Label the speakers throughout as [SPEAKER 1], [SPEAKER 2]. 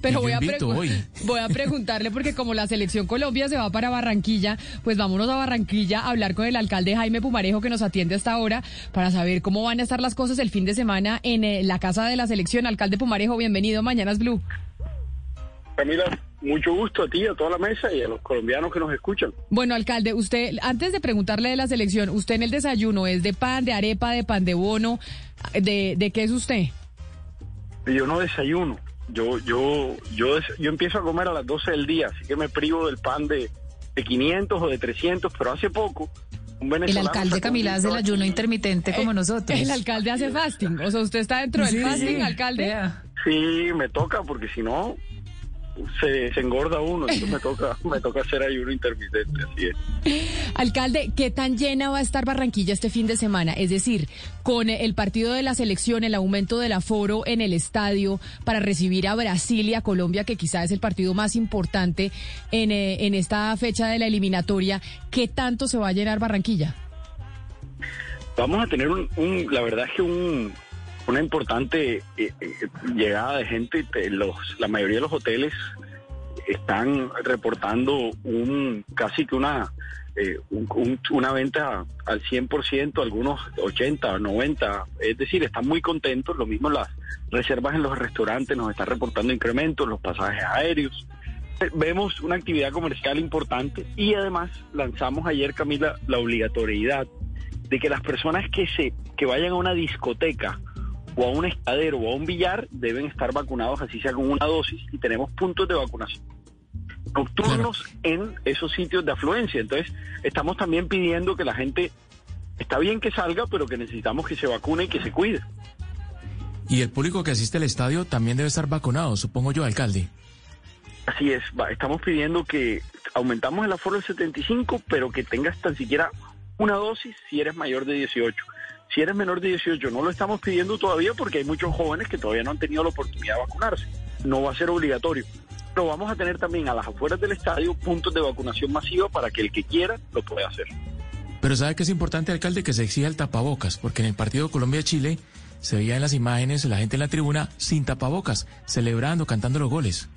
[SPEAKER 1] Pero voy a, voy a preguntarle porque como la selección Colombia se va para Barranquilla, pues vámonos a Barranquilla a hablar con el alcalde Jaime Pumarejo que nos atiende hasta ahora para saber cómo van a estar las cosas el fin de semana en eh, la casa de la selección. Alcalde Pumarejo, bienvenido Mañanas Blue.
[SPEAKER 2] Camila, mucho gusto a ti, a toda la mesa y a los colombianos que nos escuchan.
[SPEAKER 1] Bueno, alcalde, usted, antes de preguntarle de la selección, usted en el desayuno es de pan, de arepa, de pan de bono, de, de qué es usted?
[SPEAKER 2] Yo no desayuno. Yo, yo, yo, yo empiezo a comer a las 12 del día, así que me privo del pan de, de 500 o de 300, pero hace poco un
[SPEAKER 3] El alcalde Camila hace el ayuno intermitente como
[SPEAKER 1] Eh,
[SPEAKER 3] nosotros.
[SPEAKER 1] El alcalde hace fasting, o sea, usted está dentro del
[SPEAKER 3] Sí,
[SPEAKER 1] fasting,
[SPEAKER 3] sí.
[SPEAKER 1] alcalde.
[SPEAKER 2] Sí, me toca, porque si no se, se engorda uno, entonces me toca, me toca hacer ayuno intermitente, así es.
[SPEAKER 1] Alcalde, ¿qué tan llena va a estar Barranquilla este fin de semana? Es decir, con el partido de la selección, el aumento del aforo en el estadio para recibir a Brasil y a Colombia, que quizá es el partido más importante en, eh, en esta fecha de la eliminatoria, ¿qué tanto se va a llenar Barranquilla?
[SPEAKER 2] Vamos a tener un, un- la verdad es que un, una importante eh, eh, llegada de gente. Te- Los, la mayoría de los hoteles están reportando un casi que una eh, un- una venta al 100%, algunos 80, 90, es decir, están muy contentos. Lo mismo las reservas en los restaurantes nos están reportando incrementos, los pasajes aéreos. Eh, Vemos una actividad comercial importante y además lanzamos ayer, Camila, la obligatoriedad de que las personas que se que vayan a una discoteca o a un estadero o a un billar deben estar vacunados así sea con una dosis y tenemos puntos de vacunación nocturnos en esos sitios de afluencia. Entonces, estamos también pidiendo que la gente está bien que salga, pero que necesitamos que se vacune y que se cuide.
[SPEAKER 3] Y el público que asiste al estadio también debe estar vacunado, supongo yo, alcalde.
[SPEAKER 2] Así es, va, estamos pidiendo que aumentamos el aforo del 75, pero que tengas tan siquiera una dosis si eres mayor de 18. Si eres menor de 18, no lo estamos pidiendo todavía porque hay muchos jóvenes que todavía no han tenido la oportunidad de vacunarse. No va a ser obligatorio. Pero vamos a tener también a las afueras del estadio puntos de vacunación masiva para que el que quiera lo pueda hacer.
[SPEAKER 3] Pero sabe que es importante, alcalde, que se exija el tapabocas, porque en el partido Colombia-Chile se veía en las imágenes la gente en la tribuna sin tapabocas, celebrando, cantando los goles.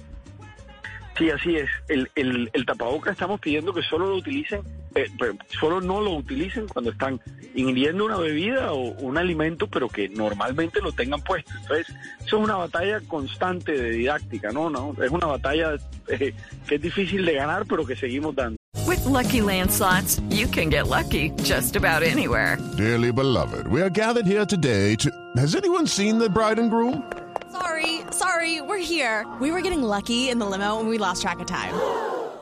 [SPEAKER 2] Sí, así es. El, el, el tapaboca estamos pidiendo que solo lo utilicen, eh, pero solo no lo utilicen cuando están ingiriendo una bebida o un alimento, pero que normalmente lo tengan puesto. Entonces, eso es una batalla constante de didáctica, ¿no? no Es una batalla eh, que es difícil de ganar, pero que seguimos dando.
[SPEAKER 4] With Lucky Land slots, you can get lucky just about anywhere.
[SPEAKER 5] Dearly beloved, we are gathered here today to. Has anyone seen the bride and groom?
[SPEAKER 6] Sorry, sorry, we're here. We were getting lucky in the limo and we lost track of time.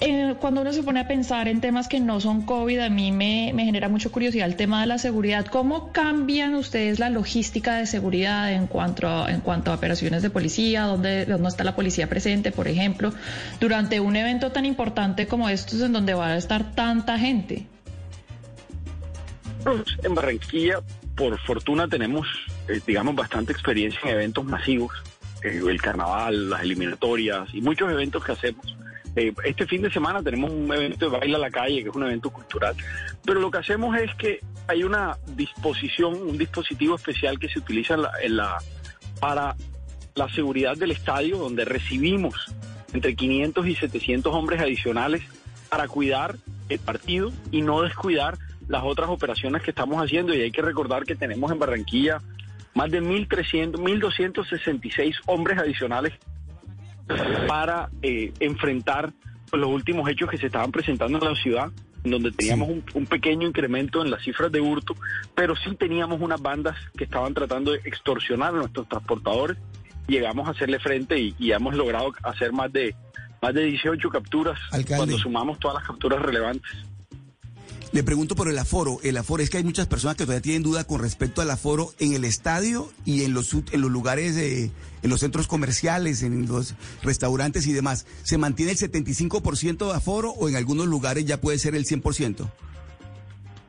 [SPEAKER 7] eh, cuando uno se pone a pensar en temas que no son COVID, a mí me, genera mucha curiosidad el tema de la seguridad. ¿Cómo cambian ustedes la logística de seguridad en cuanto a, en cuanto a operaciones de policía? ¿Dónde, ¿Dónde está la policía presente, por ejemplo, durante un evento tan importante como estos en donde va a estar tanta gente?
[SPEAKER 2] En Barranquilla, por fortuna, tenemos, eh, digamos, bastante experiencia en eventos masivos, eh, el carnaval, las eliminatorias y muchos eventos que hacemos. Eh, este fin de semana tenemos un evento de Baila a la Calle, que es un evento cultural. Pero lo que hacemos es que hay una disposición, un dispositivo especial que se utiliza para la seguridad del estadio, donde recibimos entre 500 y 700 hombres adicionales para cuidar el partido y no descuidar las otras operaciones que estamos haciendo. Y hay que recordar que tenemos en Barranquilla más de 1.300, 1.266 hombres adicionales para eh, enfrentar los últimos hechos que se estaban presentando en la ciudad, donde teníamos un, un pequeño incremento en las cifras de hurto, pero sí teníamos unas bandas que estaban tratando de extorsionar a nuestros transportadores. Llegamos a hacerle frente y, y hemos logrado hacer más de más de 18 capturas
[SPEAKER 8] Alcalde.
[SPEAKER 2] cuando sumamos todas las capturas relevantes.
[SPEAKER 8] Le pregunto por el aforo. El aforo es que hay muchas personas que todavía tienen duda con respecto al aforo en el estadio y en los, en los lugares, de, en los centros comerciales, en los restaurantes y demás. ¿Se mantiene el 75% de aforo o en algunos lugares ya puede ser el 100%?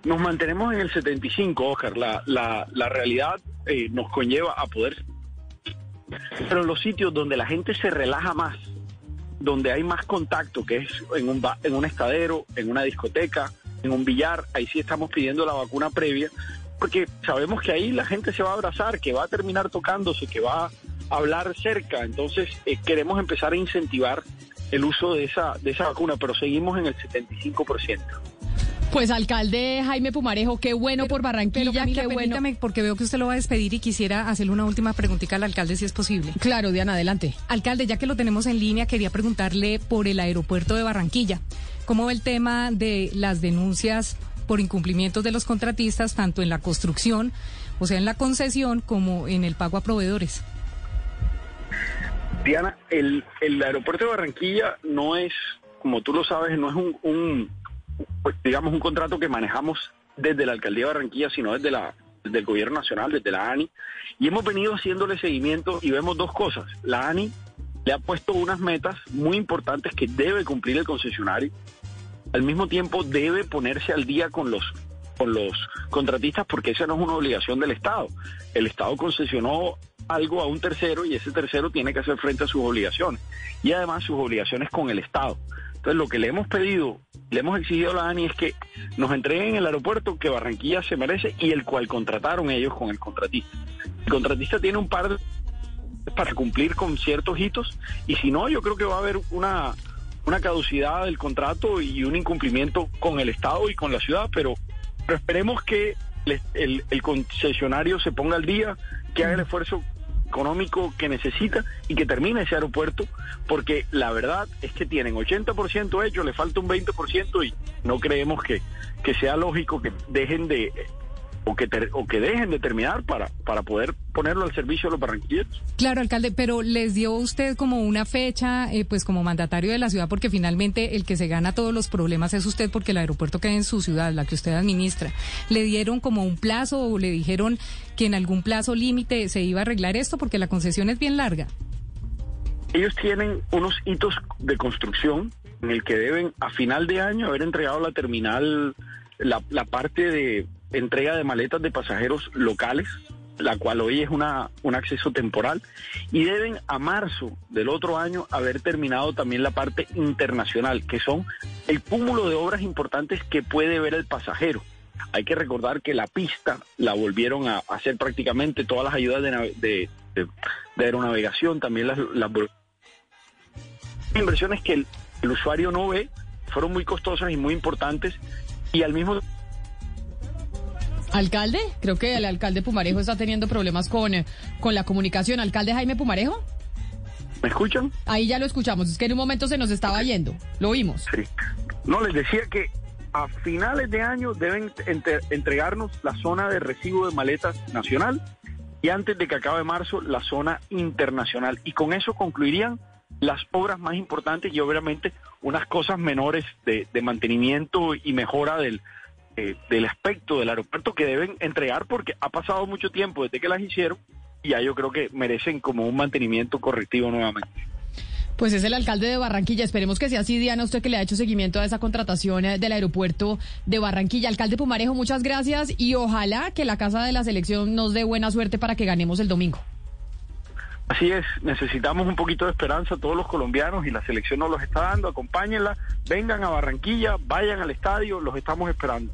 [SPEAKER 2] Nos mantenemos en el 75, Oscar. La, la, realidad eh, nos conlleva a poder... Pero los sitios donde la gente se relaja más, donde hay más contacto, que es en un, en un estadero, en una discoteca, en un billar, ahí sí estamos pidiendo la vacuna previa, porque sabemos que ahí la gente se va a abrazar, que va a terminar tocándose, que va a hablar cerca. Entonces eh, queremos empezar a incentivar el uso de esa, de esa vacuna, pero seguimos en el 75%.
[SPEAKER 1] Pues alcalde Jaime Pumarejo, qué bueno por Barranquilla,
[SPEAKER 9] Pero Camila,
[SPEAKER 1] qué bueno.
[SPEAKER 9] permítame, porque veo que usted lo va a despedir y quisiera hacerle una última preguntita al alcalde, si es posible.
[SPEAKER 1] Claro, Diana, adelante.
[SPEAKER 9] Alcalde, ya que lo tenemos en línea, quería preguntarle por el aeropuerto de Barranquilla. ¿Cómo ve el tema de las denuncias por incumplimientos de los contratistas, tanto en la construcción, o sea, en la concesión, como en el pago a proveedores?
[SPEAKER 2] Diana, el, el aeropuerto de Barranquilla no es, como tú lo sabes, no es un, un, pues, digamos, un contrato que manejamos desde la alcaldía de Barranquilla, sino desde la desde el gobierno nacional, desde la ANI, y hemos venido haciéndole seguimiento y vemos dos cosas. La ANI le ha puesto unas metas muy importantes que debe cumplir el concesionario. Al mismo tiempo debe ponerse al día con los con los contratistas porque esa no es una obligación del Estado. El Estado concesionó algo a un tercero y ese tercero tiene que hacer frente a sus obligaciones y además sus obligaciones con el Estado. Entonces lo que le hemos pedido, le hemos exigido a la ANI es que nos entreguen el aeropuerto que Barranquilla se merece y el cual contrataron ellos con el contratista. El contratista tiene un par de para cumplir con ciertos hitos y si no yo creo que va a haber una una caducidad del contrato y un incumplimiento con el Estado y con la ciudad, pero, pero esperemos que el, el- el concesionario se ponga al día, que haga el esfuerzo económico que necesita y que termine ese aeropuerto, porque la verdad es que tienen 80% hecho, le falta un 20% y no creemos que, que sea lógico que dejen de o que ter- o que dejen de terminar para para poder ponerlo al servicio de los barranquilleros.
[SPEAKER 9] Claro, alcalde, pero les dio usted como una fecha, eh, pues como mandatario de la ciudad, porque finalmente el que se gana todos los problemas es usted, porque el aeropuerto queda en su ciudad, la que usted administra. ¿Le dieron como un plazo o le dijeron que en algún plazo límite se iba a arreglar esto? Porque la concesión es bien larga.
[SPEAKER 2] Ellos tienen unos hitos de construcción en el que deben a final de año haber entregado la terminal, la, la parte de entrega de maletas de pasajeros locales, la cual hoy es una, un acceso temporal, y deben a marzo del otro año haber terminado también la parte internacional, que son el cúmulo de obras importantes que puede ver el pasajero. Hay que recordar que la pista la volvieron a hacer prácticamente todas las ayudas de, de, de- aeronavegación, también las, las inversiones que el, el usuario no ve, fueron muy costosas y muy importantes, y al mismo
[SPEAKER 1] Alcalde, creo que el alcalde Pumarejo está teniendo problemas con, eh, con la comunicación. Alcalde Jaime Pumarejo,
[SPEAKER 2] ¿Me escuchan?
[SPEAKER 1] ahí ya lo escuchamos. Es que en un momento se nos estaba yendo. Lo oímos.
[SPEAKER 2] Sí. No, les decía que a finales de año deben entre- entregarnos la zona de recibo de maletas nacional y antes de que acabe marzo la zona internacional. Y con eso concluirían las obras más importantes y obviamente unas cosas menores de, de mantenimiento y mejora del, eh, del aspecto del aeropuerto que deben entregar porque ha pasado mucho tiempo desde que las hicieron y ya yo creo que merecen como un mantenimiento correctivo nuevamente.
[SPEAKER 1] Pues es el alcalde de Barranquilla. Esperemos que sea así, Diana, usted que le ha hecho seguimiento a esa contratación eh, del aeropuerto de Barranquilla. Alcalde Pumarejo, muchas gracias y ojalá que la Casa de la Selección nos dé buena suerte para que ganemos el domingo.
[SPEAKER 2] Así es, necesitamos un poquito de esperanza todos los colombianos y la selección nos los está dando, acompáñenla, vengan a Barranquilla, vayan al estadio, los estamos esperando.